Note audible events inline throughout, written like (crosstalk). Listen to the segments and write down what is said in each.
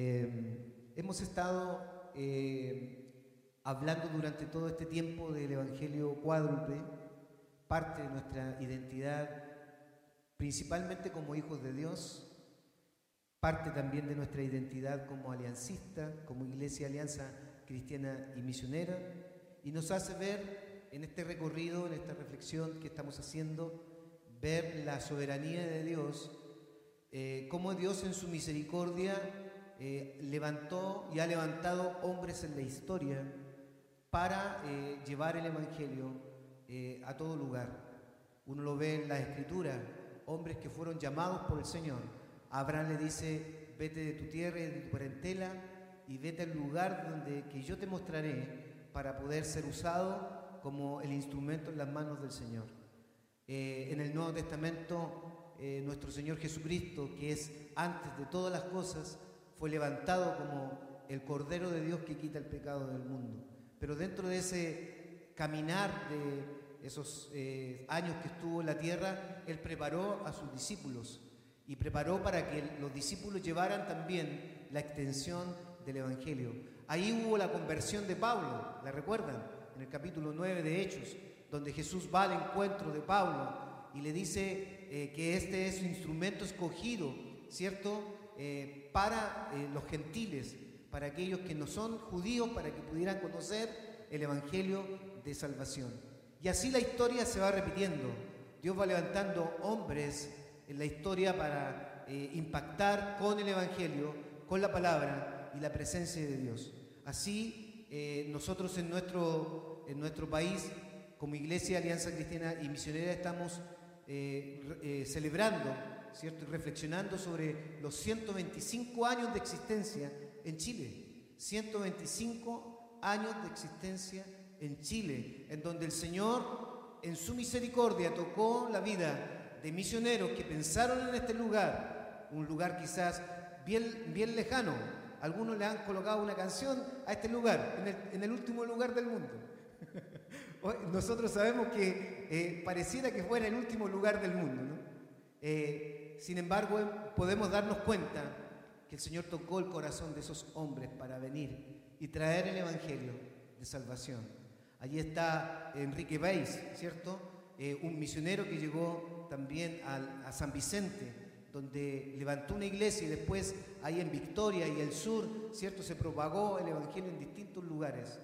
Eh, hemos estado eh, hablando durante todo este tiempo del Evangelio cuádruple, parte de nuestra identidad, principalmente como hijos de Dios, parte también de nuestra identidad como aliancista, como Iglesia Alianza Cristiana y Misionera, y nos hace ver en este recorrido, en esta reflexión que estamos haciendo, ver la soberanía de Dios, eh, cómo Dios en su misericordia eh, levantó y ha levantado hombres en la historia para eh, llevar el Evangelio a todo lugar. Uno lo ve en la Escritura, hombres que fueron llamados por el Señor. Abraham le dice, vete de tu tierra y de tu parentela y vete al lugar donde que yo te mostraré para poder ser usado como el instrumento en las manos del Señor. Eh, en el Nuevo Testamento, eh, nuestro Señor Jesucristo, que es antes de todas las cosas, fue levantado como el Cordero de Dios que quita el pecado del mundo. Pero dentro de ese caminar de esos eh, años que estuvo en la tierra, Él preparó a sus discípulos y preparó para que los discípulos llevaran también la extensión del Evangelio. Ahí hubo la conversión de Pablo, ¿la recuerdan? En el capítulo 9 de Hechos, donde Jesús va al encuentro de Pablo y le dice eh, que este es su instrumento escogido, ¿cierto? Eh, para eh, los gentiles, para aquellos que no son judíos, para que pudieran conocer el Evangelio de salvación. Y así la historia se va repitiendo. Dios va levantando hombres en la historia para impactar con el Evangelio, con la palabra y la presencia de Dios. Así nosotros en nuestro, en nuestro país como Iglesia Alianza Cristiana y Misionera estamos eh, eh, celebrando, Y reflexionando sobre los 125 años de existencia en Chile. 125 años de existencia en Chile, en donde el Señor, en su misericordia, tocó la vida de misioneros que pensaron en este lugar, un lugar quizás bien, bien lejano. Algunos le han colocado una canción a este lugar, en el, en el último lugar del mundo. (laughs) Nosotros sabemos que eh, pareciera que fuera el último lugar del mundo, ¿no? Eh, sin embargo, podemos darnos cuenta que el Señor tocó el corazón de esos hombres para venir y traer el Evangelio de salvación. Allí está Enrique Beis, ¿cierto? Eh, un misionero que llegó también a San Vicente, donde levantó una iglesia y después ahí en Victoria y el sur, ¿cierto? Se propagó el Evangelio en distintos lugares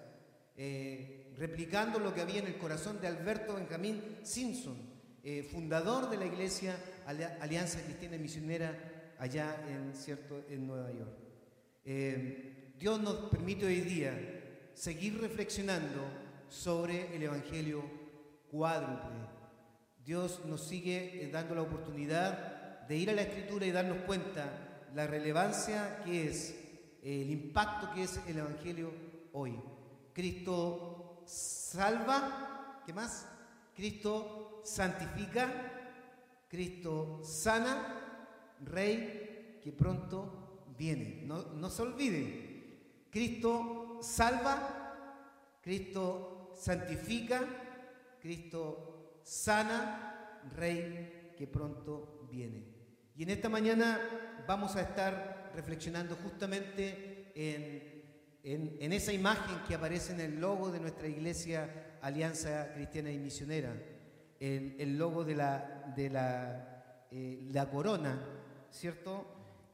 replicando lo que había en el corazón de Alberto Benjamín Simpson, eh, fundador de la Iglesia Alianza Cristiana Misionera allá en, cierto, en Nueva York. Eh, Dios nos permite hoy día seguir reflexionando sobre el Evangelio cuádruple. Dios nos sigue eh, dando la oportunidad de ir a la Escritura y darnos cuenta la relevancia que es, el impacto que es el Evangelio hoy. Cristo salva, ¿qué más? Cristo santifica, Cristo sana, Rey que pronto viene. No, no se olvide, Cristo salva, Cristo santifica, Cristo sana, Rey que pronto viene. Y en esta mañana vamos a estar reflexionando justamente en en, esa imagen que aparece en el logo de nuestra iglesia Alianza Cristiana y Misionera, el, logo de, la, de la, eh, la corona, ¿cierto?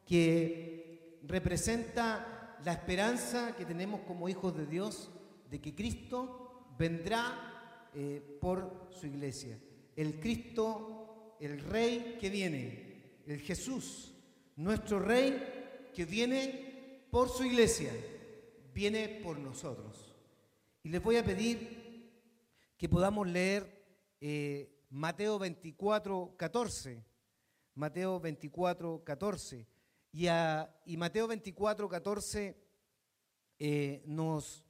Que representa la esperanza que tenemos como hijos de Dios de que Cristo vendrá eh, por su iglesia. El Cristo, el Rey que viene, el Jesús, nuestro Rey que viene por su iglesia viene por nosotros. Y les voy a pedir que podamos leer eh, Mateo 24, 14. Mateo 24, 14. Y, y Mateo 24, 14 eh, nos,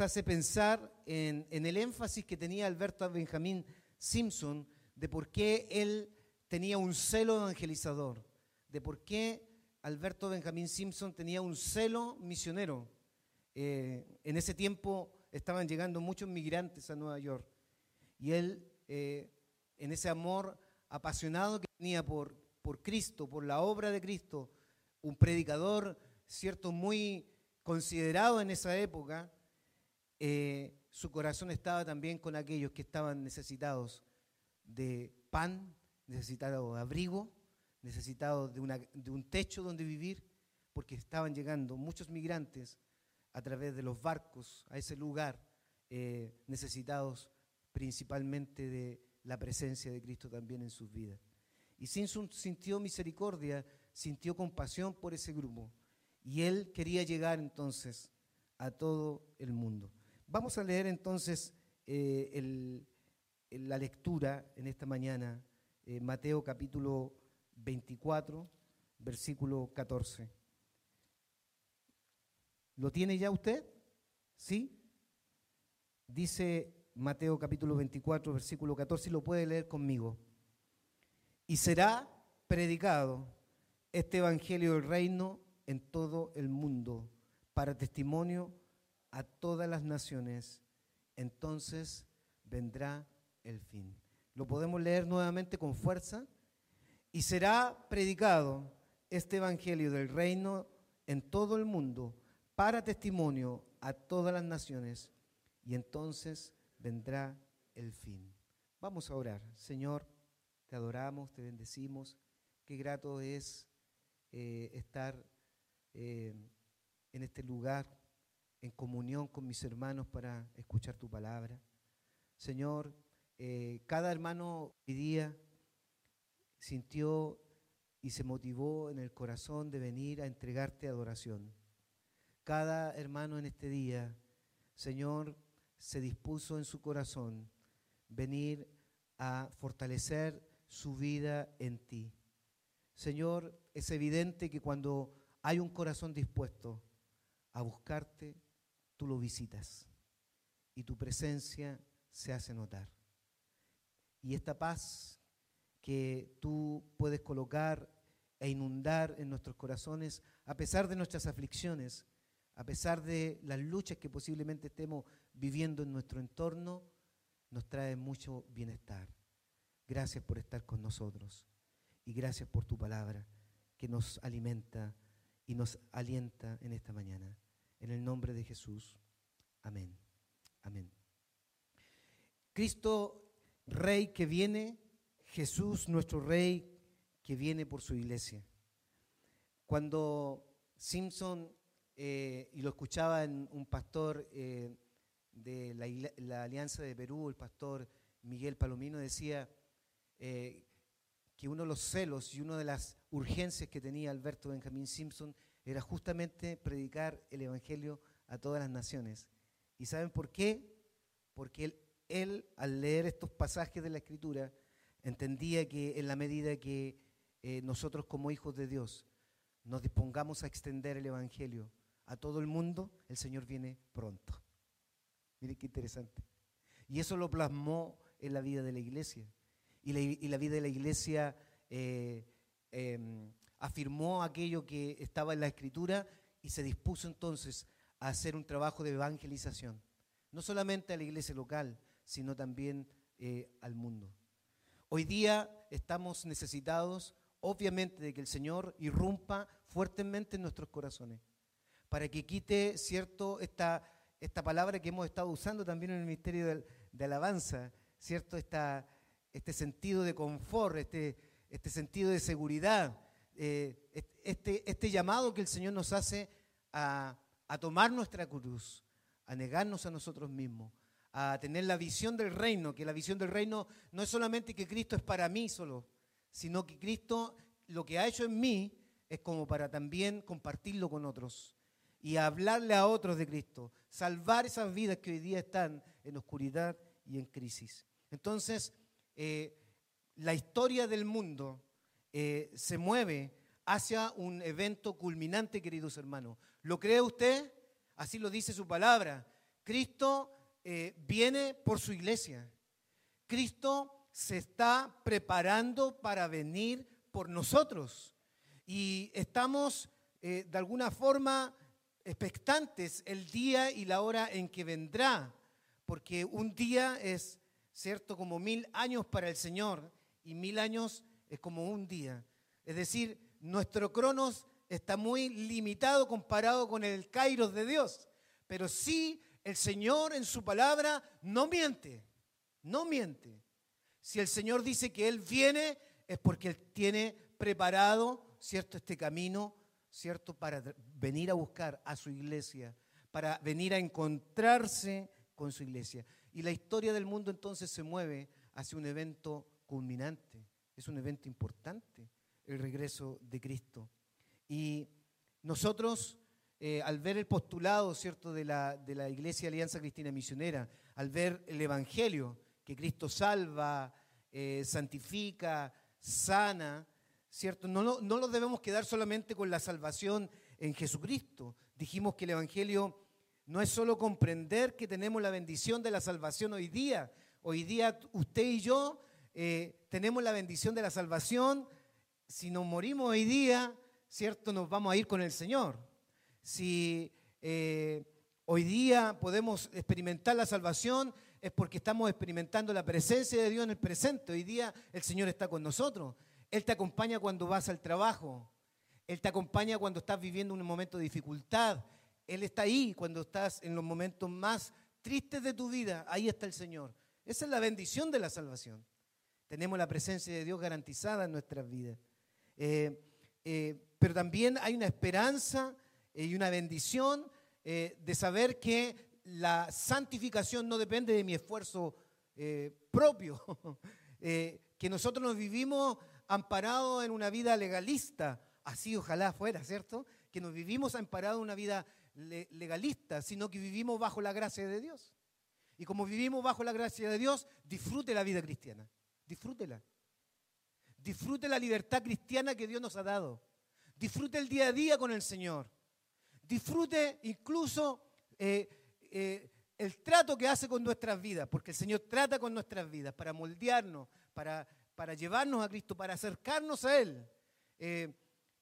hace pensar en, en el énfasis que tenía Alberto Benjamín Simpson de por qué él tenía un celo evangelizador, de por qué Alberto Benjamín Simpson tenía un celo misionero. Eh, en ese tiempo estaban llegando muchos migrantes a Nueva York y él, eh, en ese amor apasionado que tenía por, por Cristo, por la obra de Cristo, un predicador cierto, muy considerado en esa época, eh, su corazón estaba también con aquellos que estaban necesitados de pan, necesitados de abrigo, necesitados de, un techo donde vivir, porque estaban llegando muchos migrantes a través de los barcos a ese lugar, eh, necesitados principalmente de la presencia de Cristo también en sus vidas. Y Simpson sintió misericordia, sintió compasión por ese grupo. Y él quería llegar entonces a todo el mundo. Vamos a leer entonces eh, la lectura en esta mañana, eh, Mateo capítulo 24, versículo 14. ¿Lo tiene ya usted? ¿Sí? Dice Mateo capítulo 24, versículo 14, y lo puede leer conmigo. Y será predicado este Evangelio del Reino en todo el mundo para testimonio a todas las naciones. Entonces vendrá el fin. Lo podemos leer nuevamente con fuerza. Y será predicado este Evangelio del Reino en todo el mundo para testimonio a todas las naciones. Y entonces vendrá el fin. Vamos a orar. Señor, te adoramos, te bendecimos. Qué grato es eh, estar eh, en este lugar, en comunión con mis hermanos para escuchar tu palabra. Señor, eh, cada hermano hoy día sintió y se motivó en el corazón de venir a entregarte adoración. Cada hermano en este día, Señor, se dispuso en su corazón venir a fortalecer su vida en ti. Señor, es evidente que cuando hay un corazón dispuesto a buscarte, tú lo visitas y tu presencia se hace notar. Y esta paz que tú puedes colocar e inundar en nuestros corazones, a pesar de nuestras aflicciones, a pesar de las luchas que posiblemente estemos viviendo en nuestro entorno, nos trae mucho bienestar. Gracias por estar con nosotros y gracias por tu palabra que nos alimenta y nos alienta en esta mañana. En el nombre de Jesús. Amén. Amén. Cristo, Rey que viene, Jesús, nuestro Rey, que viene por su iglesia. Cuando Simpson, eh, y lo escuchaba en un pastor eh, de la, Alianza de Perú, el pastor Miguel Palomino, decía eh, que uno de los celos y una de las urgencias que tenía Alberto Benjamín Simpson era justamente predicar el Evangelio a todas las naciones. ¿Y saben por qué? Porque él, al leer estos pasajes de la Escritura, entendía que en la medida que nosotros como hijos de Dios nos dispongamos a extender el Evangelio a todo el mundo, el Señor viene pronto. Miren qué interesante. Y eso lo plasmó en la vida de la iglesia. Y la, vida de la iglesia eh, em, afirmó aquello que estaba en la escritura y se dispuso entonces a hacer un trabajo de evangelización, no solamente a la iglesia local, sino también eh, al mundo. Hoy día estamos necesitados, obviamente, de que el Señor irrumpa fuertemente en nuestros corazones, para que quite, cierto, esta, esta palabra que hemos estado usando también en el ministerio de, alabanza, cierto, esta, este sentido de confort, este, este sentido de seguridad, eh, este, este llamado que el Señor nos hace a, tomar nuestra cruz, a negarnos a nosotros mismos, a tener la visión del reino, que la visión del reino no es solamente que Cristo es para mí solo, sino que Cristo lo que ha hecho en mí es como para también compartirlo con otros y hablarle a otros de Cristo, salvar esas vidas que hoy día están en oscuridad y en crisis. Entonces, eh, la historia del mundo eh, se mueve hacia un evento culminante, queridos hermanos. ¿Lo cree usted? Así lo dice su palabra. Cristo eh, viene por su iglesia. Cristo se está preparando para venir por nosotros. Y estamos de alguna forma expectantes el día y la hora en que vendrá. Porque un día es, cierto, como mil años para el Señor y mil años es como un día. Es decir, nuestro cronos está muy limitado comparado con el kairos de Dios. Pero sí, el Señor en su palabra no miente, no miente. Si el Señor dice que Él viene, es porque Él tiene preparado, ¿cierto?, este camino, ¿cierto?, para venir a buscar a su iglesia, para venir a encontrarse con su iglesia. Y la historia del mundo entonces se mueve hacia un evento culminante, es un evento importante, el regreso de Cristo. Y nosotros, eh, al ver el postulado, ¿cierto?, de la, de la Iglesia Alianza Cristina Misionera, al ver el Evangelio, que Cristo salva, eh, santifica, sana, ¿cierto? No, no, no nos debemos quedar solamente con la salvación en Jesucristo. Dijimos que el Evangelio no es solo comprender que tenemos la bendición de la salvación hoy día. Hoy día usted y yo eh, tenemos la bendición de la salvación. Si nos morimos hoy día, ¿cierto? Nos vamos a ir con el Señor. Si eh, hoy día podemos experimentar la salvación, es porque estamos experimentando la presencia de Dios en el presente. Hoy día el Señor está con nosotros. Él te acompaña cuando vas al trabajo. Él te acompaña cuando estás viviendo un momento de dificultad. Él está ahí cuando estás en los momentos más tristes de tu vida. Ahí está el Señor. Esa es la bendición de la salvación. Tenemos la presencia de Dios garantizada en nuestras vidas. Eh, eh, pero también hay una esperanza y una bendición eh, de saber que la santificación no depende de mi esfuerzo propio, (laughs) que nosotros nos vivimos amparados en una vida legalista, así ojalá fuera, ¿cierto? Que nos vivimos amparados en una vida legalista, sino que vivimos bajo la gracia de Dios. Y como vivimos bajo la gracia de Dios, disfrute la vida cristiana, disfrútela. Disfrute la libertad cristiana que Dios nos ha dado. Disfrute el día a día con el Señor. Disfrute incluso eh, eh, el trato que hace con nuestras vidas, porque el Señor trata con nuestras vidas para moldearnos, para, para llevarnos a Cristo, para acercarnos a Él. Eh,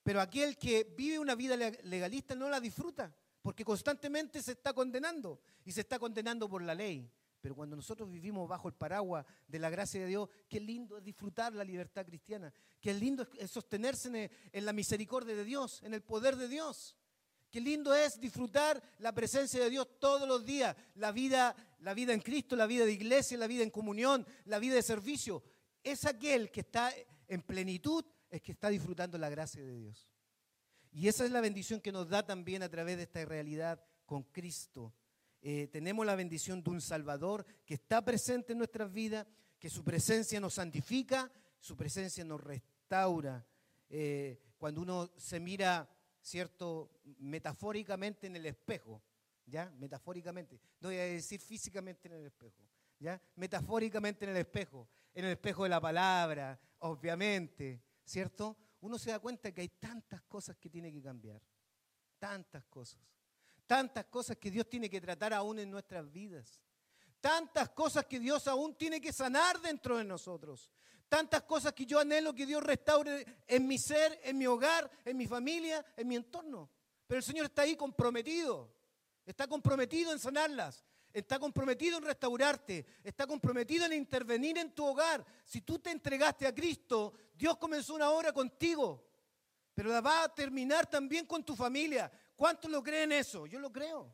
pero aquel que vive una vida legalista no la disfruta, porque constantemente se está condenando y se está condenando por la ley. Pero cuando nosotros vivimos bajo el paraguas de la gracia de Dios, qué lindo es disfrutar la libertad cristiana, qué lindo es sostenerse en la misericordia de Dios, en el poder de Dios. Qué lindo es disfrutar la presencia de Dios todos los días, la vida, la vida en Cristo, la vida de iglesia, la vida en comunión, la vida de servicio. Es aquel que está en plenitud, es que está disfrutando la gracia de Dios. Y esa es la bendición que nos da también a través de esta realidad con Cristo. Eh, tenemos la bendición de un Salvador que está presente en nuestras vidas, que su presencia nos santifica, su presencia nos restaura. Eh, cuando uno se mira, ¿cierto?, metafóricamente en el espejo, ¿ya? Metafóricamente, no voy a decir físicamente en el espejo, ¿ya? Metafóricamente en el espejo, en el espejo de la palabra, obviamente, ¿cierto? Uno se da cuenta que hay tantas cosas que tiene que cambiar, tantas cosas tantas cosas que Dios tiene que tratar aún en nuestras vidas, tantas cosas que Dios aún tiene que sanar dentro de nosotros, tantas cosas que yo anhelo que Dios restaure en mi ser, en mi hogar, en mi familia, en mi entorno. Pero el Señor está ahí comprometido, está comprometido en sanarlas, está comprometido en restaurarte, está comprometido en intervenir en tu hogar. Si tú te entregaste a Cristo, Dios comenzó una obra contigo, pero la va a terminar también con tu familia, ¿Cuántos lo creen eso? Yo lo creo.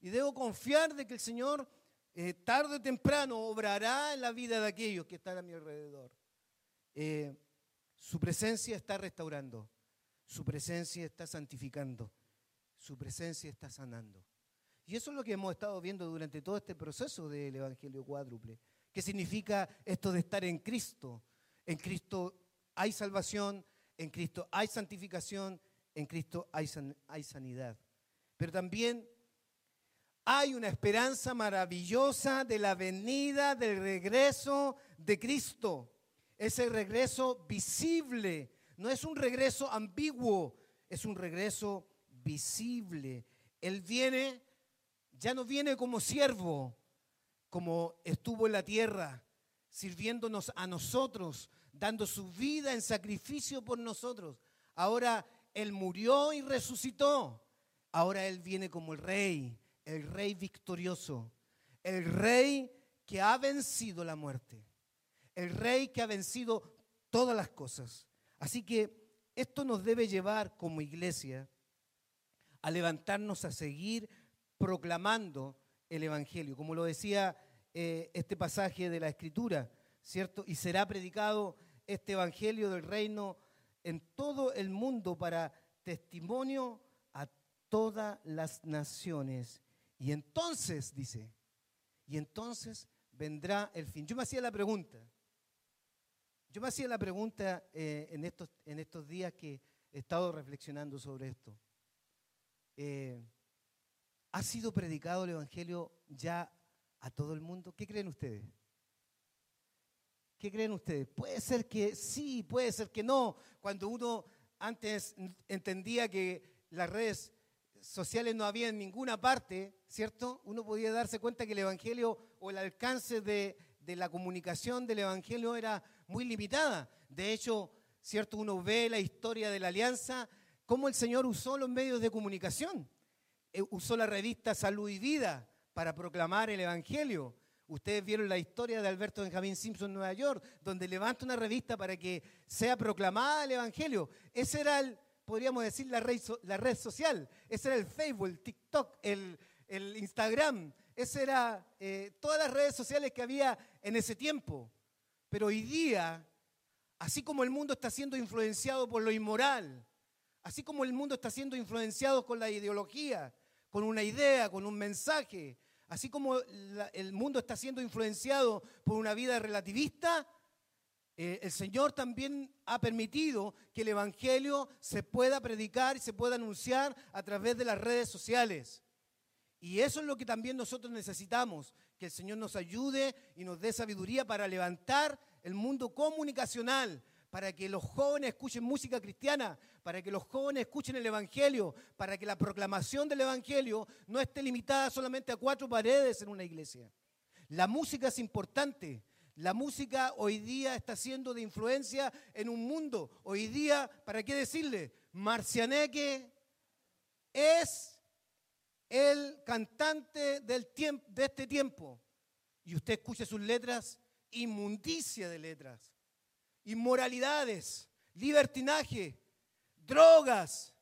Y debo confiar de que el Señor eh, tarde o temprano obrará en la vida de aquellos que están a mi alrededor. Eh, su presencia está restaurando, su presencia está santificando, su presencia está sanando. Y eso es lo que hemos estado viendo durante todo este proceso del Evangelio cuádruple. ¿Qué significa esto de estar en Cristo? En Cristo hay salvación, en Cristo hay santificación, en Cristo hay, sanidad. Pero también hay una esperanza maravillosa de la venida, del regreso de Cristo. Ese regreso visible, no es un regreso ambiguo, es un regreso visible. Él viene, ya no viene como siervo, como estuvo en la tierra, sirviéndonos a nosotros, dando su vida en sacrificio por nosotros. Ahora él murió y resucitó. Ahora Él viene como el rey, el rey victorioso, el rey que ha vencido la muerte, el rey que ha vencido todas las cosas. Así que esto nos debe llevar como iglesia a levantarnos a seguir proclamando el Evangelio, como lo decía eh, este pasaje de la Escritura, ¿cierto? Y será predicado este Evangelio del reino en todo el mundo para testimonio a todas las naciones. Y entonces, dice, y entonces vendrá el fin. Yo me hacía la pregunta, yo me hacía la pregunta eh, en, estos, en estos días que he estado reflexionando sobre esto. Eh, ¿Ha sido predicado el Evangelio ya a todo el mundo? ¿Qué creen ustedes? ¿Qué creen ustedes? Puede ser que sí, puede ser que no. Cuando uno antes entendía que las redes sociales no había en ninguna parte, ¿cierto? Uno podía darse cuenta que el Evangelio o el alcance de, de la comunicación del Evangelio era muy limitada. De hecho, ¿cierto? Uno ve la historia de la alianza, cómo el Señor usó los medios de comunicación. Eh, usó la revista Salud y Vida para proclamar el Evangelio. Ustedes vieron la historia de Alberto Benjamín Simpson en Nueva York, donde levanta una revista para que sea proclamada el Evangelio. Ese era podríamos decir, la red, la red social. Ese era el Facebook, el TikTok, el, Instagram. Ese era eh, todas las redes sociales que había en ese tiempo. Pero hoy día, así como el mundo está siendo influenciado por lo inmoral, así como el mundo está siendo influenciado con la ideología, con una idea, con un mensaje, así como el mundo está siendo influenciado por una vida relativista, eh, el Señor también ha permitido que el Evangelio se pueda predicar y se pueda anunciar a través de las redes sociales. Y eso es lo que también nosotros necesitamos, que el Señor nos ayude y nos dé sabiduría para levantar el mundo comunicacional, para que los jóvenes escuchen música cristiana, para que los jóvenes escuchen el Evangelio, para que la proclamación del Evangelio no esté limitada solamente a cuatro paredes en una iglesia. La música es importante. La música hoy día está siendo de influencia en un mundo. Hoy día, ¿para qué decirle? Marcianeque es el cantante del de este tiempo. Y usted escucha sus letras, inmundicia de letras inmoralidades, libertinaje, drogas,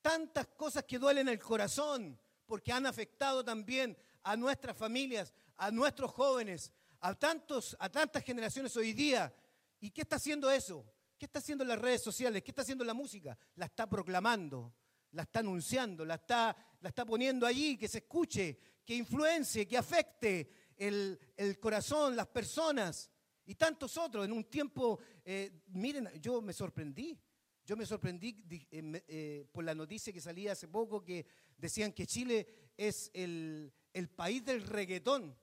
tantas cosas que duelen el corazón porque han afectado también a nuestras familias, a nuestros jóvenes, a, tantos, a tantas generaciones hoy día. ¿Y qué está haciendo eso? ¿Qué está haciendo las redes sociales? ¿Qué está haciendo la música? La está proclamando, la está anunciando, la está, la está poniendo allí, que se escuche, que influencie, que afecte el, el corazón, las personas y tantos otros. En un tiempo, eh, miren, yo me sorprendí. Yo me sorprendí eh, eh, por la noticia que salía hace poco que decían que Chile es el, el país del reggaetón.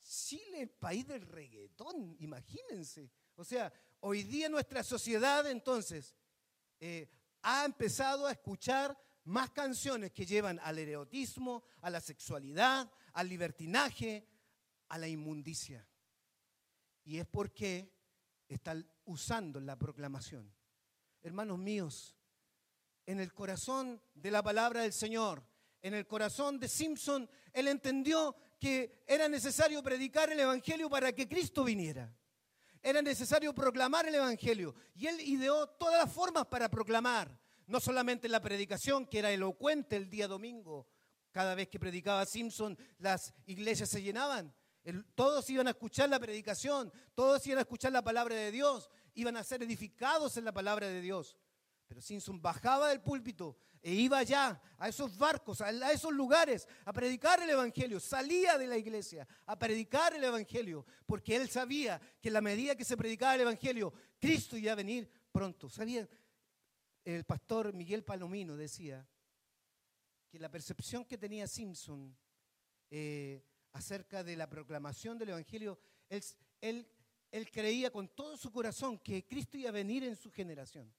Chile, el país del reggaetón, imagínense. O sea, hoy día nuestra sociedad entonces ha empezado a escuchar más canciones que llevan al erotismo, a la sexualidad, al libertinaje, a la inmundicia. Y es porque están usando la proclamación. Hermanos míos, en el corazón de la palabra del Señor, en el corazón de Simpson, él entendió que era necesario predicar el Evangelio para que Cristo viniera. Era necesario proclamar el Evangelio. Y él ideó todas las formas para proclamar. No solamente la predicación, que era elocuente el día domingo. Cada vez que predicaba Simpson, las iglesias se llenaban todos iban a escuchar la predicación, todos iban a escuchar la palabra de Dios, iban a ser edificados en la palabra de Dios. Pero Simpson bajaba del púlpito e iba allá, a esos barcos, a esos lugares, a predicar el Evangelio. Salía de la iglesia a predicar el Evangelio, porque él sabía que en la medida que se predicaba el Evangelio, Cristo iba a venir pronto. ¿Sabían? El pastor Miguel Palomino decía que la percepción que tenía Simpson eh, acerca de la proclamación del Evangelio, él, él, creía con todo su corazón que Cristo iba a venir en su generación.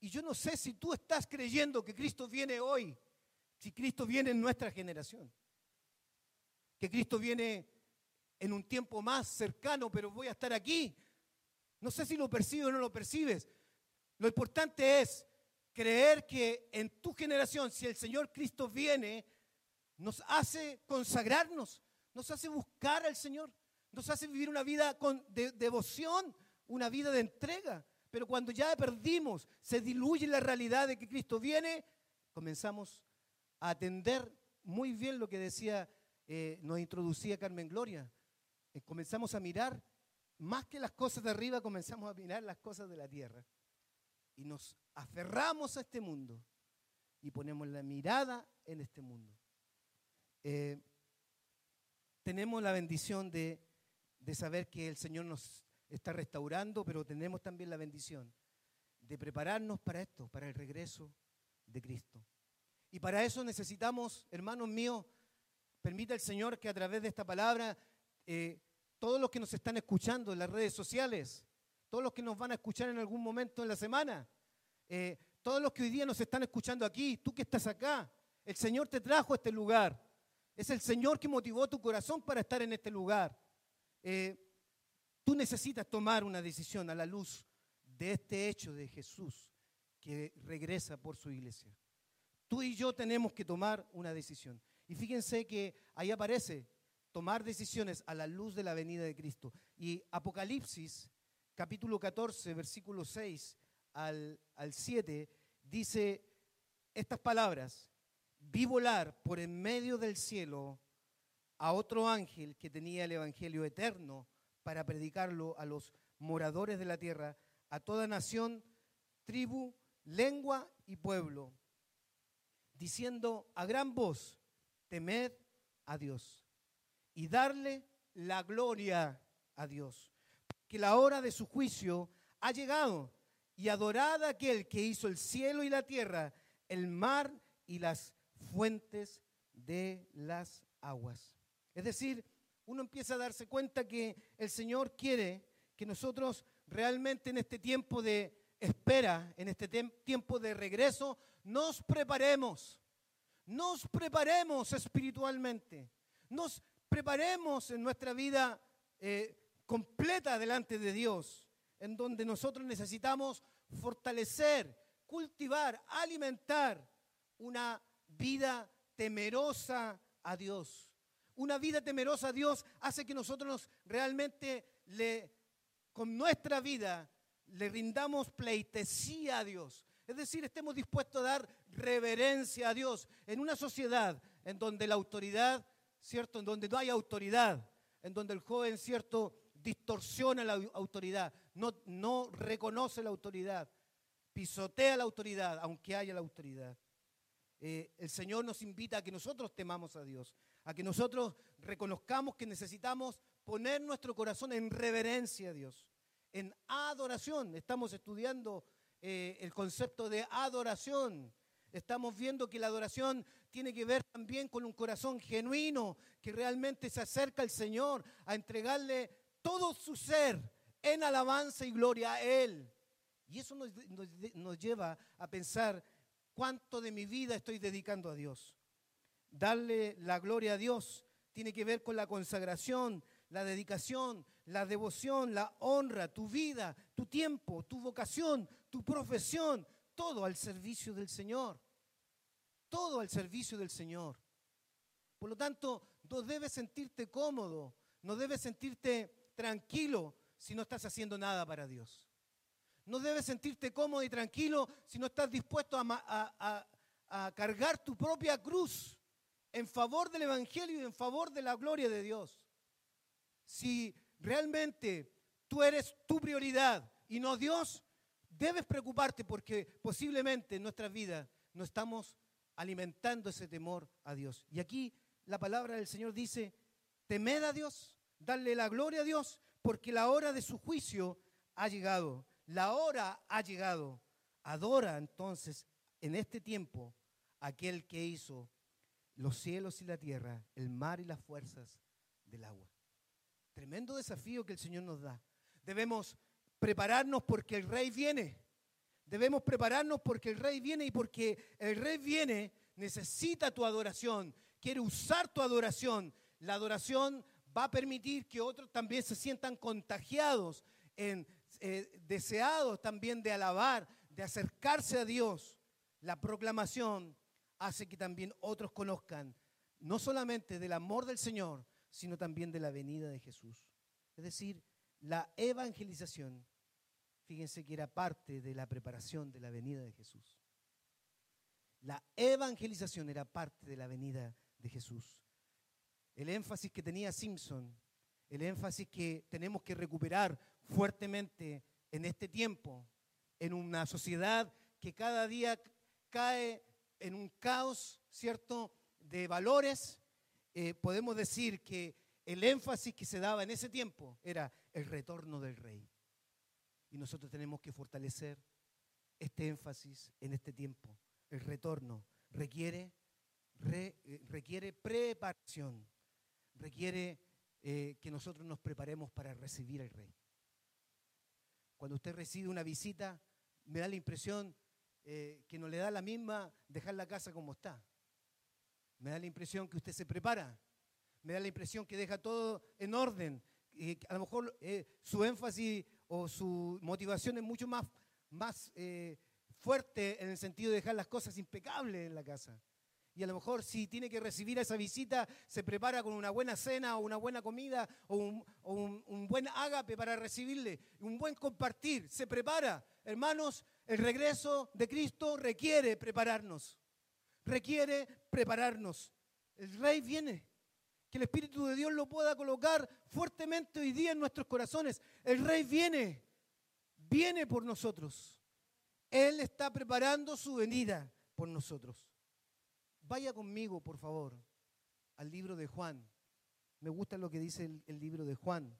Y yo no sé si tú estás creyendo que Cristo viene hoy, si Cristo viene en nuestra generación, que Cristo viene en un tiempo más cercano, pero voy a estar aquí. No sé si lo percibes o no lo percibes. Lo importante es creer que en tu generación, si el Señor Cristo viene, nos hace consagrarnos, nos hace buscar al Señor, nos hace vivir una vida con, de devoción, una vida de entrega. Pero cuando ya perdimos, se diluye la realidad de que Cristo viene, comenzamos a atender muy bien lo que decía, eh, nos introducía Carmen Gloria. Eh, comenzamos a mirar, más que las cosas de arriba, comenzamos a mirar las cosas de la tierra. Y nos aferramos a este mundo y ponemos la mirada en este mundo. Eh, tenemos la bendición de, saber que el Señor nos está restaurando, pero tenemos también la bendición de prepararnos para esto, para el regreso de Cristo. Y para eso necesitamos, hermanos míos, permita el Señor que a través de esta palabra, eh, todos los que nos están escuchando en las redes sociales, todos los que nos van a escuchar en algún momento en la semana, eh, todos los que hoy día nos están escuchando aquí, tú que estás acá, el Señor te trajo a este lugar. Es el Señor que motivó tu corazón para estar en este lugar. Eh, tú necesitas tomar una decisión a la luz de este hecho de Jesús que regresa por su iglesia. Tú y yo tenemos que tomar una decisión. Y fíjense que ahí aparece tomar decisiones a la luz de la venida de Cristo. Y Apocalipsis, capítulo 14, versículo 6 al, al 7, dice estas palabras. Vi volar por en medio del cielo a otro ángel que tenía el Evangelio eterno para predicarlo a los moradores de la tierra, a toda nación, tribu, lengua y pueblo diciendo a gran voz, temed a Dios y darle la gloria a Dios, que la hora de su juicio ha llegado y adorad a aquel que hizo el cielo y la tierra, el mar y las fuentes de las aguas. Es decir, uno empieza a darse cuenta que el Señor quiere que nosotros realmente en este tiempo de espera, en este tiempo de regreso, nos preparemos, nos preparemos espiritualmente, nos preparemos en nuestra vida eh, completa delante de Dios, en donde nosotros necesitamos fortalecer, cultivar, alimentar una vida temerosa a Dios. Una vida temerosa a Dios hace que nosotros realmente le, con nuestra vida le rindamos pleitesía a Dios. Es decir, estemos dispuestos a dar reverencia a Dios en una sociedad en donde la autoridad, ¿cierto? En donde no hay autoridad, en donde el joven, ¿cierto? Distorsiona la autoridad, no, no reconoce la autoridad, pisotea la autoridad, aunque haya la autoridad. Eh, el Señor nos invita a que nosotros temamos a Dios, a que nosotros reconozcamos que necesitamos poner nuestro corazón en reverencia a Dios, en adoración. Estamos estudiando eh, el concepto de adoración. Estamos viendo que la adoración tiene que ver también con un corazón genuino que realmente se acerca al Señor a entregarle todo su ser en alabanza y gloria a Él. Y eso nos, nos lleva a pensar cuánto de mi vida estoy dedicando a Dios. Darle la gloria a Dios tiene que ver con la consagración, la dedicación, la devoción, la honra, tu vida, tu tiempo, tu vocación, tu profesión, todo al servicio del Señor. Todo al servicio del Señor. Por lo tanto, no debes sentirte cómodo, no debes sentirte tranquilo si no estás haciendo nada para Dios. No debes sentirte cómodo y tranquilo si no estás dispuesto a, cargar tu propia cruz en favor del Evangelio y en favor de la gloria de Dios. Si realmente tú eres tu prioridad y no Dios, debes preocuparte porque posiblemente en nuestras vidas no estamos alimentando ese temor a Dios. Y aquí la palabra del Señor dice, temed a Dios, darle la gloria a Dios, porque la hora de su juicio ha llegado. La hora ha llegado. Adora entonces en este tiempo aquel que hizo los cielos y la tierra, el mar y las fuerzas del agua. Tremendo desafío que el Señor nos da. Debemos prepararnos porque el rey viene. Debemos prepararnos porque el rey viene y porque el rey viene necesita tu adoración, quiere usar tu adoración. La adoración va a permitir que otros también se sientan contagiados, en, eh, deseados también de alabar, de acercarse a Dios. La proclamación hace que también otros conozcan no solamente del amor del Señor, sino también de la venida de Jesús. Es decir, la evangelización fíjense que era parte de la preparación de la venida de Jesús. La evangelización era parte de la venida de Jesús. El énfasis que tenía Simpson, el énfasis que tenemos que recuperar fuertemente en este tiempo, en una sociedad que cada día cae en un caos, ¿cierto?, de valores, eh, podemos decir que el énfasis que se daba en ese tiempo era el retorno del rey. Y nosotros tenemos que fortalecer este énfasis en este tiempo. El retorno requiere, eh, requiere preparación, requiere eh, que nosotros nos preparemos para recibir al rey. Cuando usted recibe una visita, me da la impresión eh, que no le da la misma dejar la casa como está. Me da la impresión que usted se prepara. Me da la impresión que deja todo en orden. A lo mejor eh, su énfasis o su motivación es mucho más, más eh, fuerte en el sentido de dejar las cosas impecables en la casa. Y a lo mejor si tiene que recibir esa visita, se prepara con una buena cena o una buena comida o un, un, buen ágape para recibirle, un buen compartir. Se prepara. Hermanos, el regreso de Cristo requiere prepararnos. Requiere prepararnos. El rey viene. Que el Espíritu de Dios lo pueda colocar fuertemente hoy día en nuestros corazones. El rey viene. Viene por nosotros. Él está preparando su venida por nosotros. Vaya conmigo, por favor, al libro de Juan. Me gusta lo que dice el, libro de Juan,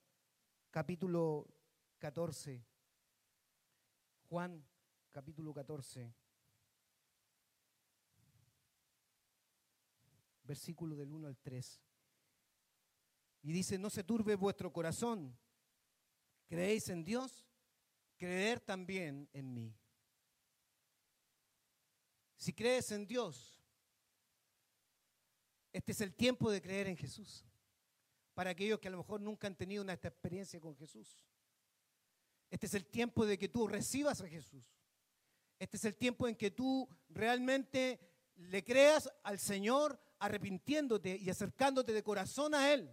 capítulo 14. Juan, capítulo 14. Versículo del 1 al 3. Y dice, no se turbe vuestro corazón. ¿Creéis en Dios? Creer también en mí. Si crees en Dios, este es el tiempo de creer en Jesús. Para aquellos que a lo mejor nunca han tenido una esta experiencia con Jesús. Este es el tiempo de que tú recibas a Jesús. Este es el tiempo en que tú realmente le creas al Señor arrepintiéndote y acercándote de corazón a Él,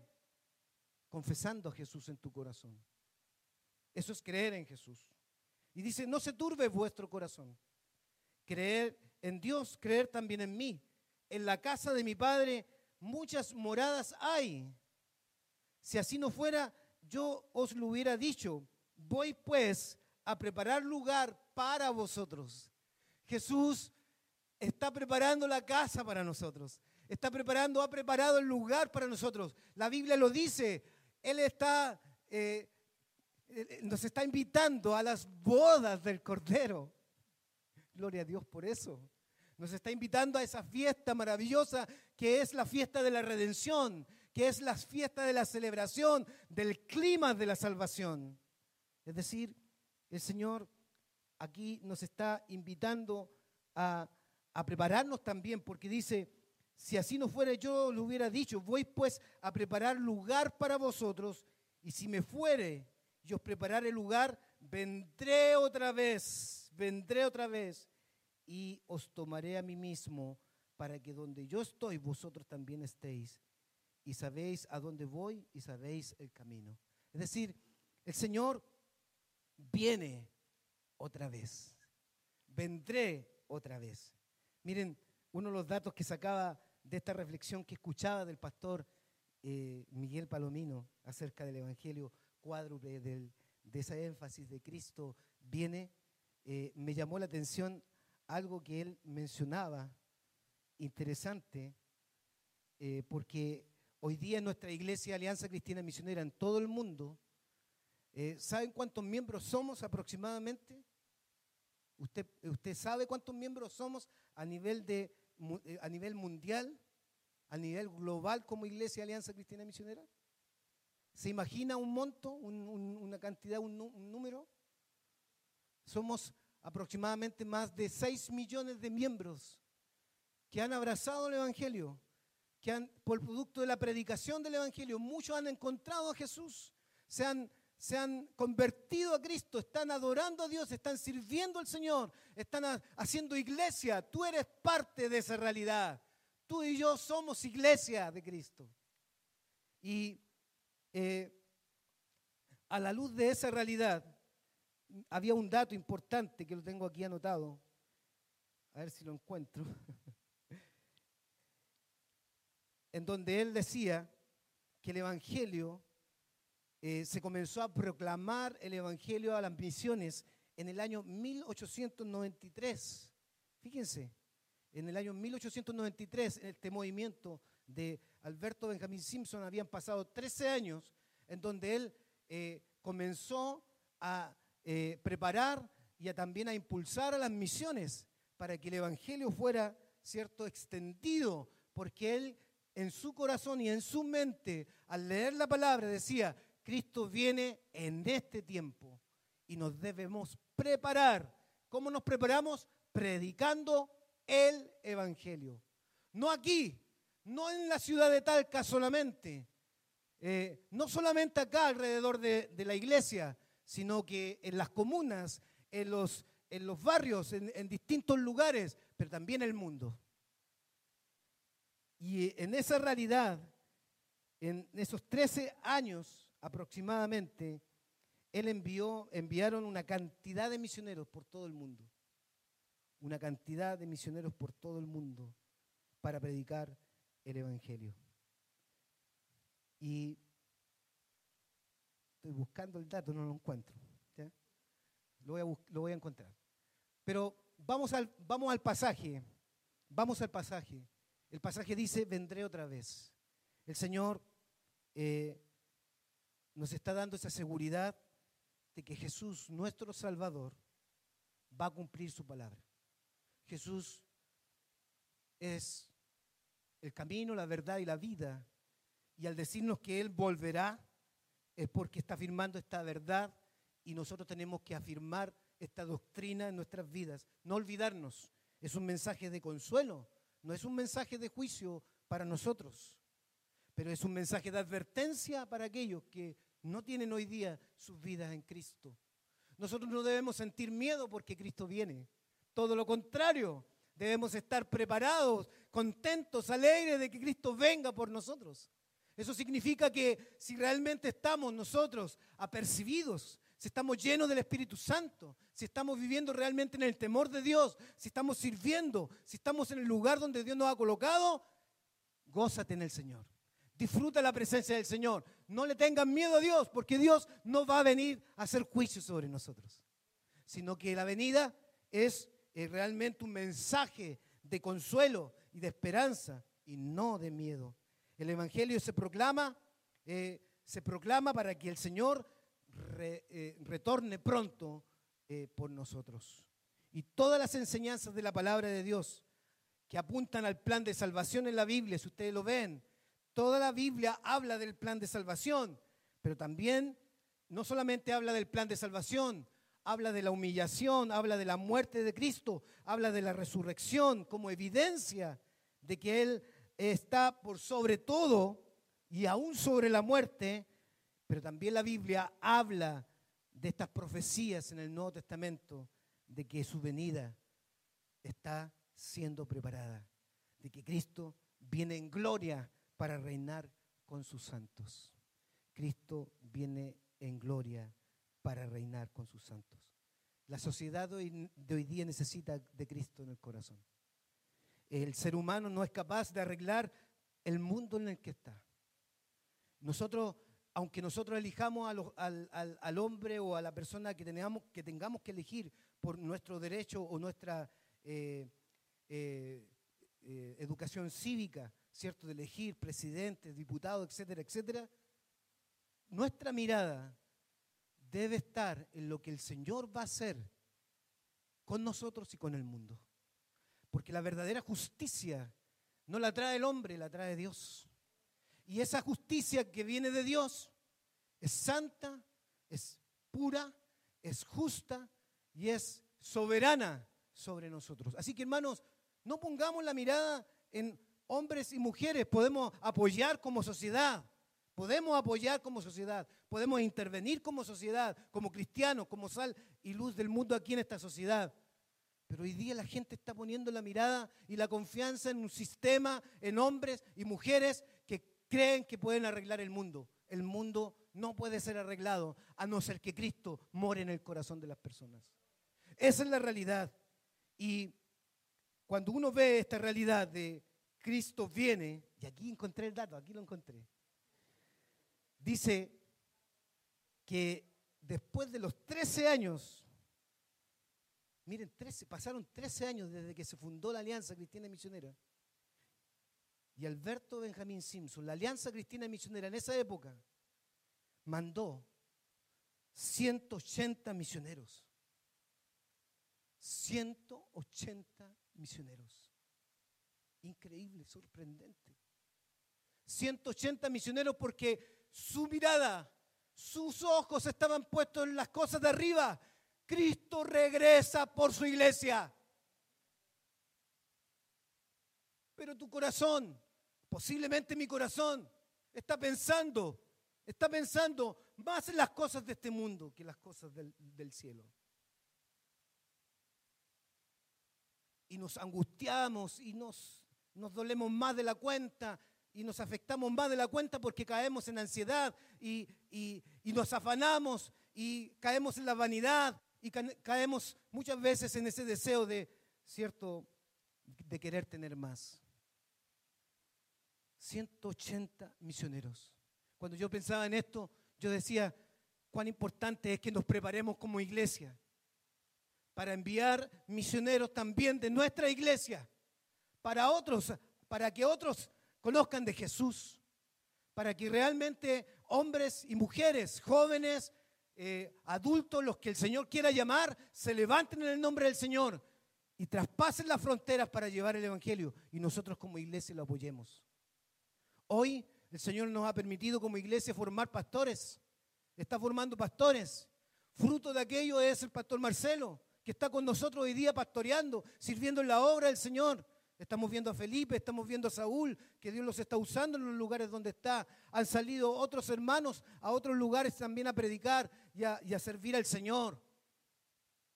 confesando a Jesús en tu corazón. Eso es creer en Jesús. Y dice, no se turbe vuestro corazón. Creer en Dios, creer también en mí. En la casa de mi Padre muchas moradas hay. Si así no fuera, yo os lo hubiera dicho. Voy pues a preparar lugar para vosotros. Jesús está preparando la casa para nosotros. Está preparando, ha preparado el lugar para nosotros. La Biblia lo dice. Él está, eh, eh, nos está invitando a las bodas del Cordero. Gloria a Dios por eso. Nos está invitando a esa fiesta maravillosa que es la fiesta de la redención, que es la fiesta de la celebración del clima de la salvación. Es decir, el Señor aquí nos está invitando a, prepararnos también, porque dice, si así no fuera yo lo hubiera dicho, voy pues a preparar lugar para vosotros, y si me fuere y os prepararé lugar, vendré otra vez, vendré otra vez y os tomaré a mí mismo para que donde yo estoy vosotros también estéis y sabéis a dónde voy y sabéis el camino. Es decir, el Señor viene otra vez. Vendré otra vez. Miren, uno de los datos que sacaba de esta reflexión que escuchaba del pastor eh, Miguel Palomino acerca del Evangelio cuádruple, del, de ese énfasis de Cristo viene, eh, me llamó la atención algo que él mencionaba interesante, eh, porque hoy día nuestra iglesia Alianza Cristiana Misionera en todo el mundo, eh, ¿saben cuántos miembros somos aproximadamente? ¿Usted, ¿Usted sabe cuántos miembros somos a nivel, de, eh, a nivel mundial, a nivel global como Iglesia Alianza Cristiana Misionera? ¿Se imagina un monto, una cantidad, un, un número? Somos aproximadamente más de 6 millones de miembros que han abrazado el Evangelio, que han, por producto de la predicación del Evangelio, muchos han encontrado a Jesús, se han, se han convertido a Cristo, están adorando a Dios, están sirviendo al Señor, están haciendo iglesia. Tú eres parte de esa realidad. Tú y yo somos iglesia de Cristo. Y eh, a la luz de esa realidad, había un dato importante que lo tengo aquí anotado. A ver si lo encuentro. (laughs) en donde él decía que el Evangelio eh, se comenzó a proclamar el Evangelio a las misiones en el año 1893. Fíjense, en el año 1893, en este movimiento de Alberto Benjamin Simpson, habían pasado 13 años en donde él eh, comenzó a eh, preparar y también a impulsar a las misiones para que el Evangelio fuera, cierto, extendido, porque él en su corazón y en su mente, al leer la palabra, decía, Cristo viene en este tiempo y nos debemos preparar. ¿Cómo nos preparamos? Predicando el Evangelio. No aquí, no en la ciudad de Talca solamente, eh, no solamente acá alrededor de, la iglesia, sino que en las comunas, en los, barrios, en distintos lugares, pero también en el mundo. Y en esa realidad, en esos 13 años aproximadamente, él envió, enviaron una cantidad de misioneros por todo el mundo. Una cantidad de misioneros por todo el mundo para predicar el Evangelio. Y estoy buscando el dato, no lo encuentro. Lo, voy a lo, voy a encontrar. Pero vamos al, vamos al pasaje. Vamos al pasaje. El pasaje dice, vendré otra vez. El Señor eh, nos está dando esa seguridad de que Jesús, nuestro Salvador, va a cumplir su palabra. Jesús es el camino, la verdad y la vida. Y al decirnos que Él volverá, es porque está afirmando esta verdad y nosotros tenemos que afirmar esta doctrina en nuestras vidas. No olvidarnos. Es un mensaje de consuelo, no es un mensaje de juicio para nosotros, pero es un mensaje de advertencia para aquellos que no tienen hoy día sus vidas en Cristo. Nosotros no debemos sentir miedo porque Cristo viene. Todo lo contrario, debemos estar preparados, contentos, alegres de que Cristo venga por nosotros. Eso significa que si realmente estamos nosotros apercibidos si estamos llenos del Espíritu Santo, si estamos viviendo realmente en el temor de Dios, si estamos sirviendo, si estamos en el lugar donde Dios nos ha colocado, gózate en el Señor. Disfruta la presencia del Señor. No le tengan miedo a Dios, porque Dios no va a venir a hacer juicio sobre nosotros, sino que la venida es eh, realmente un mensaje de consuelo y de esperanza y no de miedo. El Evangelio se proclama, eh, se proclama para que el Señor eh, retorne pronto eh, por nosotros. Y todas las enseñanzas de la palabra de Dios que apuntan al plan de salvación en la Biblia, si ustedes lo ven, toda la Biblia habla del plan de salvación, pero también no solamente habla del plan de salvación, habla de la humillación, habla de la muerte de Cristo, habla de la resurrección como evidencia de que Él está por sobre todo y aún sobre la muerte pero también la Biblia habla de estas profecías en el Nuevo Testamento, de que su venida está siendo preparada, de que Cristo viene en gloria para reinar con sus santos. Cristo viene en gloria para reinar con sus santos. La sociedad de hoy, día necesita de Cristo en el corazón. El ser humano no es capaz de arreglar el mundo en el que está. Nosotros aunque nosotros elijamos al, hombre o a la persona que tengamos, que tengamos que elegir por nuestro derecho o nuestra eh, eh, eh, educación cívica, ¿cierto? De elegir presidentes, diputados, etcétera, etcétera, nuestra mirada debe estar en lo que el Señor va a hacer con nosotros y con el mundo. Porque la verdadera justicia no la trae el hombre, la trae Dios. Y esa justicia que viene de Dios es santa, es pura, es justa y es soberana sobre nosotros. Así que hermanos, no pongamos la mirada en hombres y mujeres, podemos apoyar como sociedad, podemos apoyar como sociedad, podemos intervenir como sociedad, como cristianos, como sal y luz del mundo aquí en esta sociedad. Pero hoy día la gente está poniendo la mirada y la confianza en un sistema, en hombres y mujeres que creen que pueden arreglar el mundo. El mundo no puede ser arreglado a no ser que Cristo more en el corazón de las personas. Esa es la realidad. Y cuando uno ve esta realidad de Cristo viene, y aquí encontré el dato, aquí lo encontré, dice que después de los 13 años, miren, 13, pasaron 13 años desde que se fundó la Alianza Cristiana Misionera, y Alberto Benjamín Simpson, la Alianza Cristiana Misionera en esa época, mandó 180 misioneros. 180 misioneros. Increíble, sorprendente. 180 misioneros porque su mirada, sus ojos estaban puestos en las cosas de arriba. Cristo regresa por su iglesia. Pero tu corazón, posiblemente mi corazón, está pensando, está pensando más en las cosas de este mundo que las cosas del, cielo. Y nos angustiamos y nos nos dolemos más de la cuenta y nos afectamos más de la cuenta porque caemos en ansiedad y, nos afanamos y caemos en la vanidad y caemos muchas veces en ese deseo de, cierto, de querer tener más. 180 misioneros. Cuando yo pensaba en esto, yo decía, cuán importante es que nos preparemos como iglesia para enviar misioneros también de nuestra iglesia para otros, para que otros conozcan de Jesús, para que realmente hombres y mujeres, jóvenes, eh, adultos, los que el Señor quiera llamar, se levanten en el nombre del Señor y traspasen las fronteras para llevar el Evangelio y nosotros como iglesia lo apoyemos. Hoy el Señor nos ha permitido como iglesia formar pastores, está formando pastores. Fruto de aquello es el pastor Marcelo, que está con nosotros hoy día pastoreando, sirviendo en la obra del Señor. Estamos viendo a Felipe, estamos viendo a Saúl, que Dios los está usando en los lugares donde está. Han salido otros hermanos a otros lugares también a predicar y a, servir al Señor.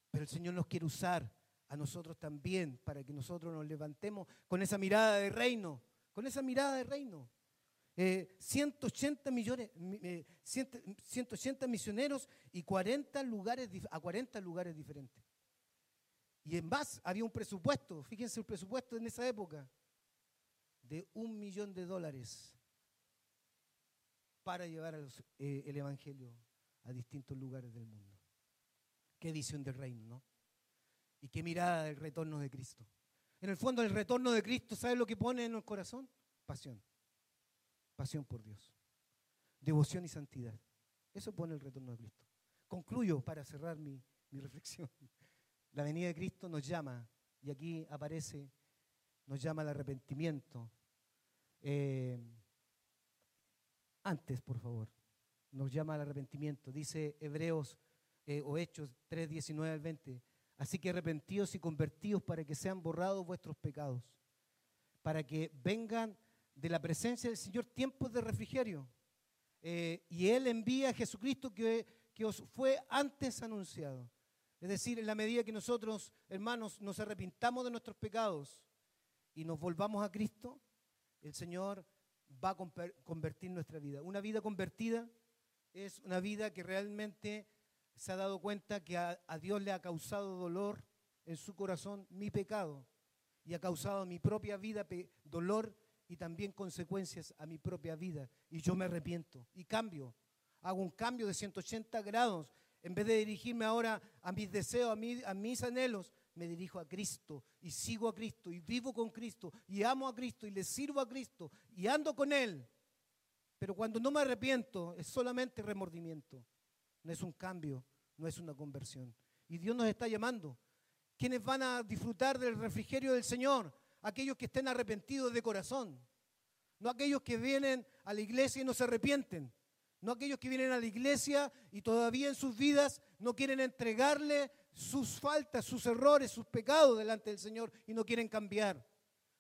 Pero el Señor nos quiere usar a nosotros también para que nosotros nos levantemos con esa mirada de reino, con esa mirada de reino. 180 eh, millones, 180 eh, misioneros y 40 lugares, a 40 lugares diferentes. Y en más había un presupuesto, fíjense el presupuesto en esa época, de un millón de dólares para llevar eh, el Evangelio a distintos lugares del mundo. Qué visión del reino, ¿no? Y qué mirada del retorno de Cristo. En el fondo, el retorno de Cristo, ¿sabe lo que pone en el corazón? Pasión. Pasión por Dios. Devoción y santidad. Eso pone el retorno de Cristo. Concluyo para cerrar mi, reflexión. (laughs) La venida de Cristo nos llama, y aquí aparece, nos llama al arrepentimiento. Eh, antes, por favor, nos llama al arrepentimiento. Dice Hebreos eh, o Hechos 3, 19 al 20. Así que arrepentidos y convertidos para que sean borrados vuestros pecados, para que vengan de la presencia del Señor tiempos de refrigerio. Eh, y Él envía a Jesucristo que, que os fue antes anunciado es decir, en la medida que nosotros, hermanos, nos arrepintamos de nuestros pecados y nos volvamos a Cristo, el Señor va a convertir nuestra vida. Una vida convertida es una vida que realmente se ha dado cuenta que a, Dios le ha causado dolor en su corazón mi pecado y ha causado a mi propia vida dolor y también consecuencias a mi propia vida. Y yo me arrepiento y cambio. Hago un cambio de 180 grados en vez de dirigirme ahora a mis deseos, a, mis anhelos, me dirijo a Cristo y sigo a Cristo y vivo con Cristo y amo a Cristo y le sirvo a Cristo y ando con Él. Pero cuando no me arrepiento es solamente remordimiento, no es un cambio, no es una conversión. Y Dios nos está llamando. ¿Quiénes van a disfrutar del refrigerio del Señor? Aquellos que estén arrepentidos de corazón. No aquellos que vienen a la iglesia y no se arrepienten. No aquellos que vienen a la iglesia y todavía en sus vidas no quieren entregarle sus faltas, sus errores, sus pecados delante del Señor y no quieren cambiar.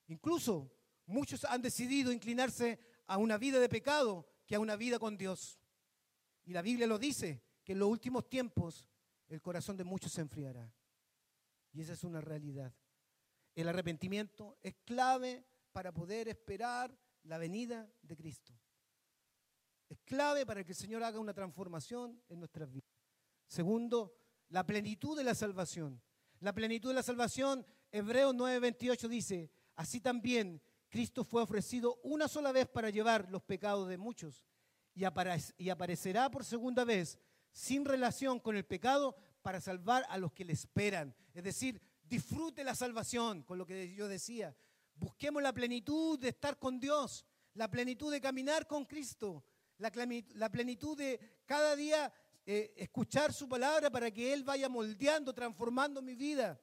Incluso muchos han decidido inclinarse a una vida de pecado que a una vida con Dios. Y la Biblia lo dice, que en los últimos tiempos el corazón de muchos se enfriará. Y esa es una realidad. El arrepentimiento es clave para poder esperar la venida de Cristo clave para que el Señor haga una transformación en nuestras vidas. Segundo, la plenitud de la salvación. La plenitud de la salvación, Hebreos 9:28 dice, así también Cristo fue ofrecido una sola vez para llevar los pecados de muchos y, aparecerá por segunda vez sin relación con el pecado para salvar a los que le esperan. Es decir, disfrute la salvación, con lo que yo decía. Busquemos la plenitud de estar con Dios, la plenitud de caminar con Cristo, la, plenitud de cada día eh, escuchar su palabra para que Él vaya moldeando, transformando mi vida.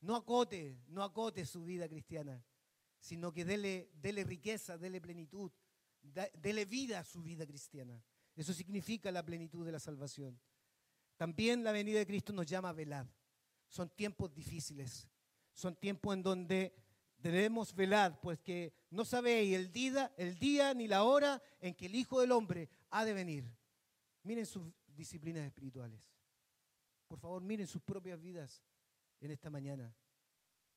No acote, no acote su vida cristiana, sino que dele, dele riqueza, dele plenitud, dele vida a su vida cristiana. Eso significa la plenitud de la salvación. También la venida de Cristo nos llama a velar. Son tiempos difíciles. Son tiempos en donde debemos velar, pues que no sabéis el día, el día ni la hora en que el Hijo del Hombre ha de venir. Miren sus disciplinas espirituales. Por favor, miren sus propias vidas en esta mañana.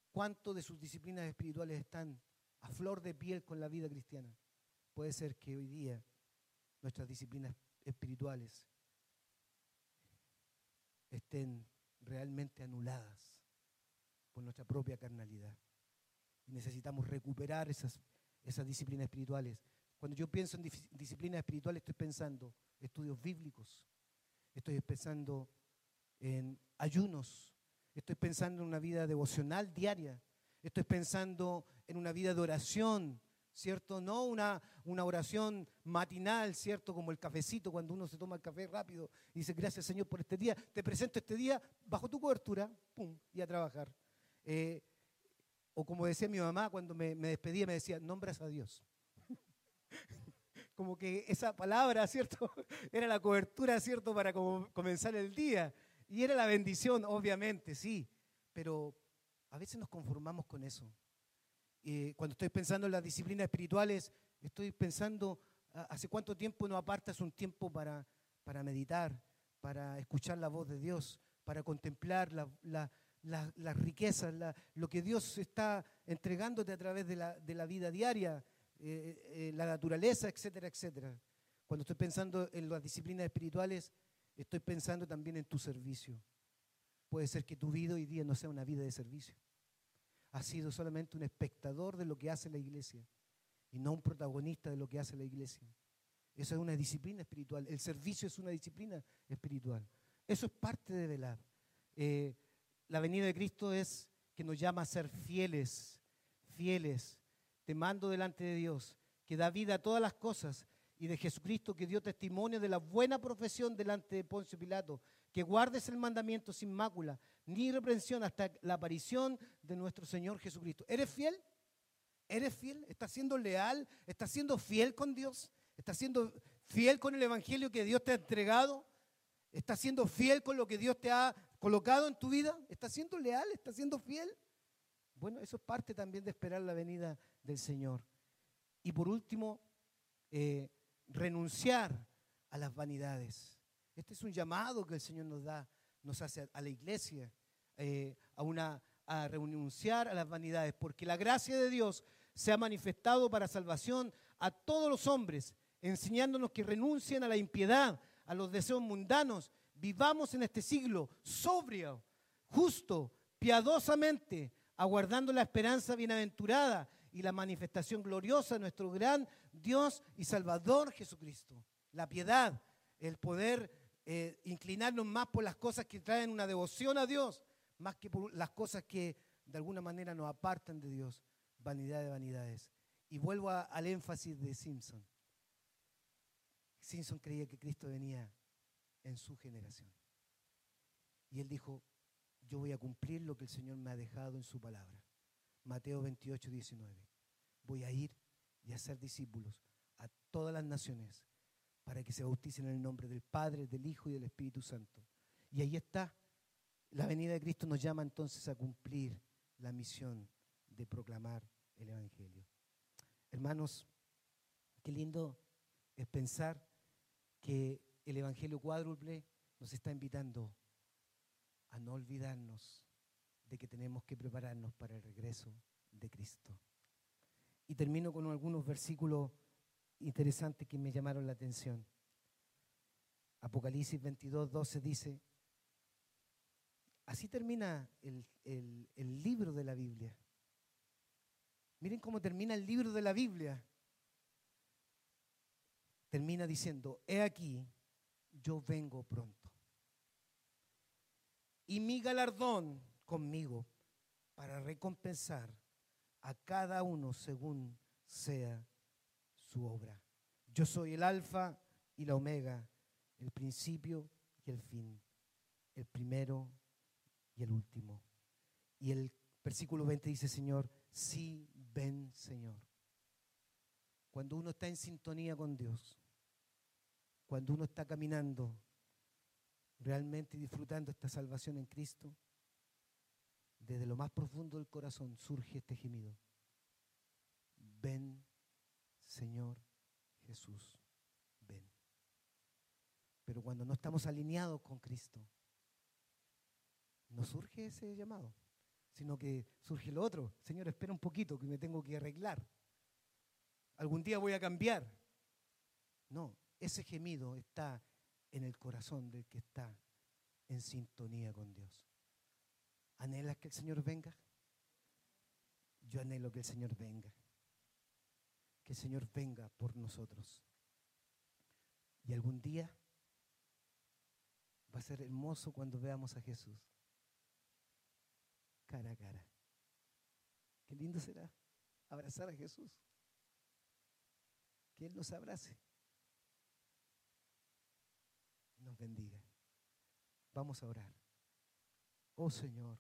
¿Cuánto de sus disciplinas espirituales están a flor de piel con la vida cristiana? Puede ser que hoy día nuestras disciplinas espirituales estén realmente anuladas por nuestra propia carnalidad. Y necesitamos recuperar esas, esas disciplinas espirituales. Cuando yo pienso en disciplinas espirituales estoy pensando estudios bíblicos, estoy pensando en ayunos, estoy pensando en una vida devocional diaria, estoy pensando en una vida de oración, ¿cierto? No una, una oración matinal, ¿cierto? Como el cafecito, cuando uno se toma el café rápido y dice, gracias Señor por este día, te presento este día bajo tu cobertura, pum, y a trabajar. Eh, o como decía mi mamá cuando me, me despedía, me decía, nombras a Dios. (laughs) como que esa palabra, ¿cierto? (laughs) Era la cobertura, ¿cierto? Para comenzar el día. Y era la bendición, obviamente, sí. Pero a veces nos conformamos con eso cuando estoy pensando en las disciplinas espirituales, estoy pensando, ¿hace cuánto tiempo no apartas un tiempo para, para meditar, para escuchar la voz de Dios, para contemplar las riquezas, lo que Dios está entregándote a través de la, vida diaria, eh, eh, la naturaleza, etcétera, etcétera? Cuando estoy pensando en las disciplinas espirituales, estoy pensando también en tu servicio. Puede ser que tu vida hoy día no sea una vida de servicio ha sido solamente un espectador de lo que hace la iglesia y no un protagonista de lo que hace la iglesia. Eso es una disciplina espiritual. El servicio es una disciplina espiritual. Eso es parte de velar. Eh, la venida de Cristo es que nos llama a ser fieles, fieles, te mando delante de Dios, que da vida a todas las cosas, y de Jesucristo que dio testimonio de la buena profesión delante de Poncio Pilato, que guardes el mandamiento sin mácula, ni reprensión hasta la aparición de nuestro Señor Jesucristo. ¿Eres fiel? ¿Eres fiel? ¿Estás siendo leal? ¿Estás siendo fiel con Dios? ¿Estás siendo fiel con el Evangelio que Dios te ha entregado? ¿Estás siendo fiel con lo que Dios te ha colocado en tu vida? ¿Estás siendo leal? ¿Estás siendo fiel? Bueno, eso es parte también de esperar la venida del Señor. Y por último, eh, renunciar a las vanidades. Este es un llamado que el Señor nos da nos hace a la iglesia eh, a, una, a renunciar a las vanidades, porque la gracia de Dios se ha manifestado para salvación a todos los hombres, enseñándonos que renuncien a la impiedad, a los deseos mundanos, vivamos en este siglo sobrio, justo, piadosamente, aguardando la esperanza bienaventurada y la manifestación gloriosa de nuestro gran Dios y Salvador Jesucristo. La piedad, el poder eh, inclinarnos más por las cosas que traen una devoción a Dios, más que por las cosas que de alguna manera nos apartan de Dios. Vanidad de vanidades. Y vuelvo al énfasis de Simpson. Simpson creía que Cristo venía en su generación. Y él dijo, yo voy a cumplir lo que el Señor me ha dejado en su palabra. Mateo 28, 19. Voy a ir y a hacer discípulos a todas las naciones para que se bauticen en el nombre del Padre, del Hijo y del Espíritu Santo. Y ahí está. La venida de Cristo nos llama entonces a cumplir la misión de proclamar el Evangelio. Hermanos, qué lindo es pensar que el Evangelio cuádruple nos está invitando a no olvidarnos de que tenemos que prepararnos para el regreso de Cristo. Y termino con algunos versículos interesantes que me llamaron la atención. Apocalipsis 22, 12 dice, así termina el, el libro de la Biblia. Miren cómo termina el libro de la Biblia. Termina diciendo, he aquí, yo vengo pronto. Y mi galardón conmigo para recompensar a cada uno según sea su obra. Yo soy el alfa y la omega, el principio y el fin, el primero y el último. Y el versículo 20 dice, Señor, sí, ven, Señor. Cuando uno está en sintonía con Dios, cuando uno está caminando realmente disfrutando esta salvación en Cristo, desde lo más profundo del corazón surge este gemido. Ven, Señor Jesús, ven. Pero cuando no estamos alineados con Cristo, no surge ese llamado, sino que surge lo otro. Señor, espera un poquito que me tengo que arreglar. Algún día voy a cambiar. No, ese gemido está en el corazón del que está en sintonía con Dios. ¿Anhelas que el Señor venga? Yo anhelo que el Señor venga. Que el Señor venga por nosotros. Y algún día va a ser hermoso cuando veamos a Jesús. Cara a cara. Qué lindo será abrazar a Jesús. Que Él nos abrace. Nos bendiga. Vamos a orar. Oh Señor.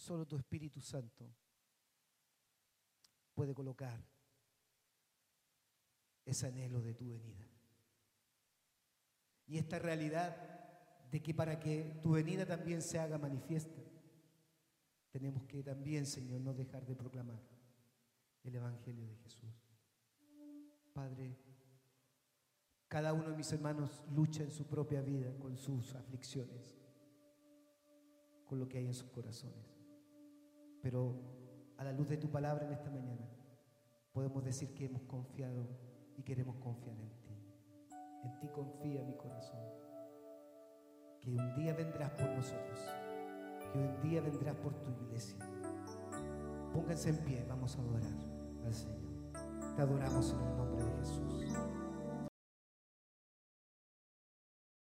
Solo tu Espíritu Santo puede colocar ese anhelo de tu venida. Y esta realidad de que para que tu venida también se haga manifiesta, tenemos que también, Señor, no dejar de proclamar el Evangelio de Jesús. Padre, cada uno de mis hermanos lucha en su propia vida con sus aflicciones, con lo que hay en sus corazones. Pero a la luz de tu palabra en esta mañana, podemos decir que hemos confiado y queremos confiar en ti. En ti confía mi corazón. Que un día vendrás por nosotros. Que un día vendrás por tu iglesia. Pónganse en pie, vamos a adorar al Señor. Te adoramos en el nombre de Jesús.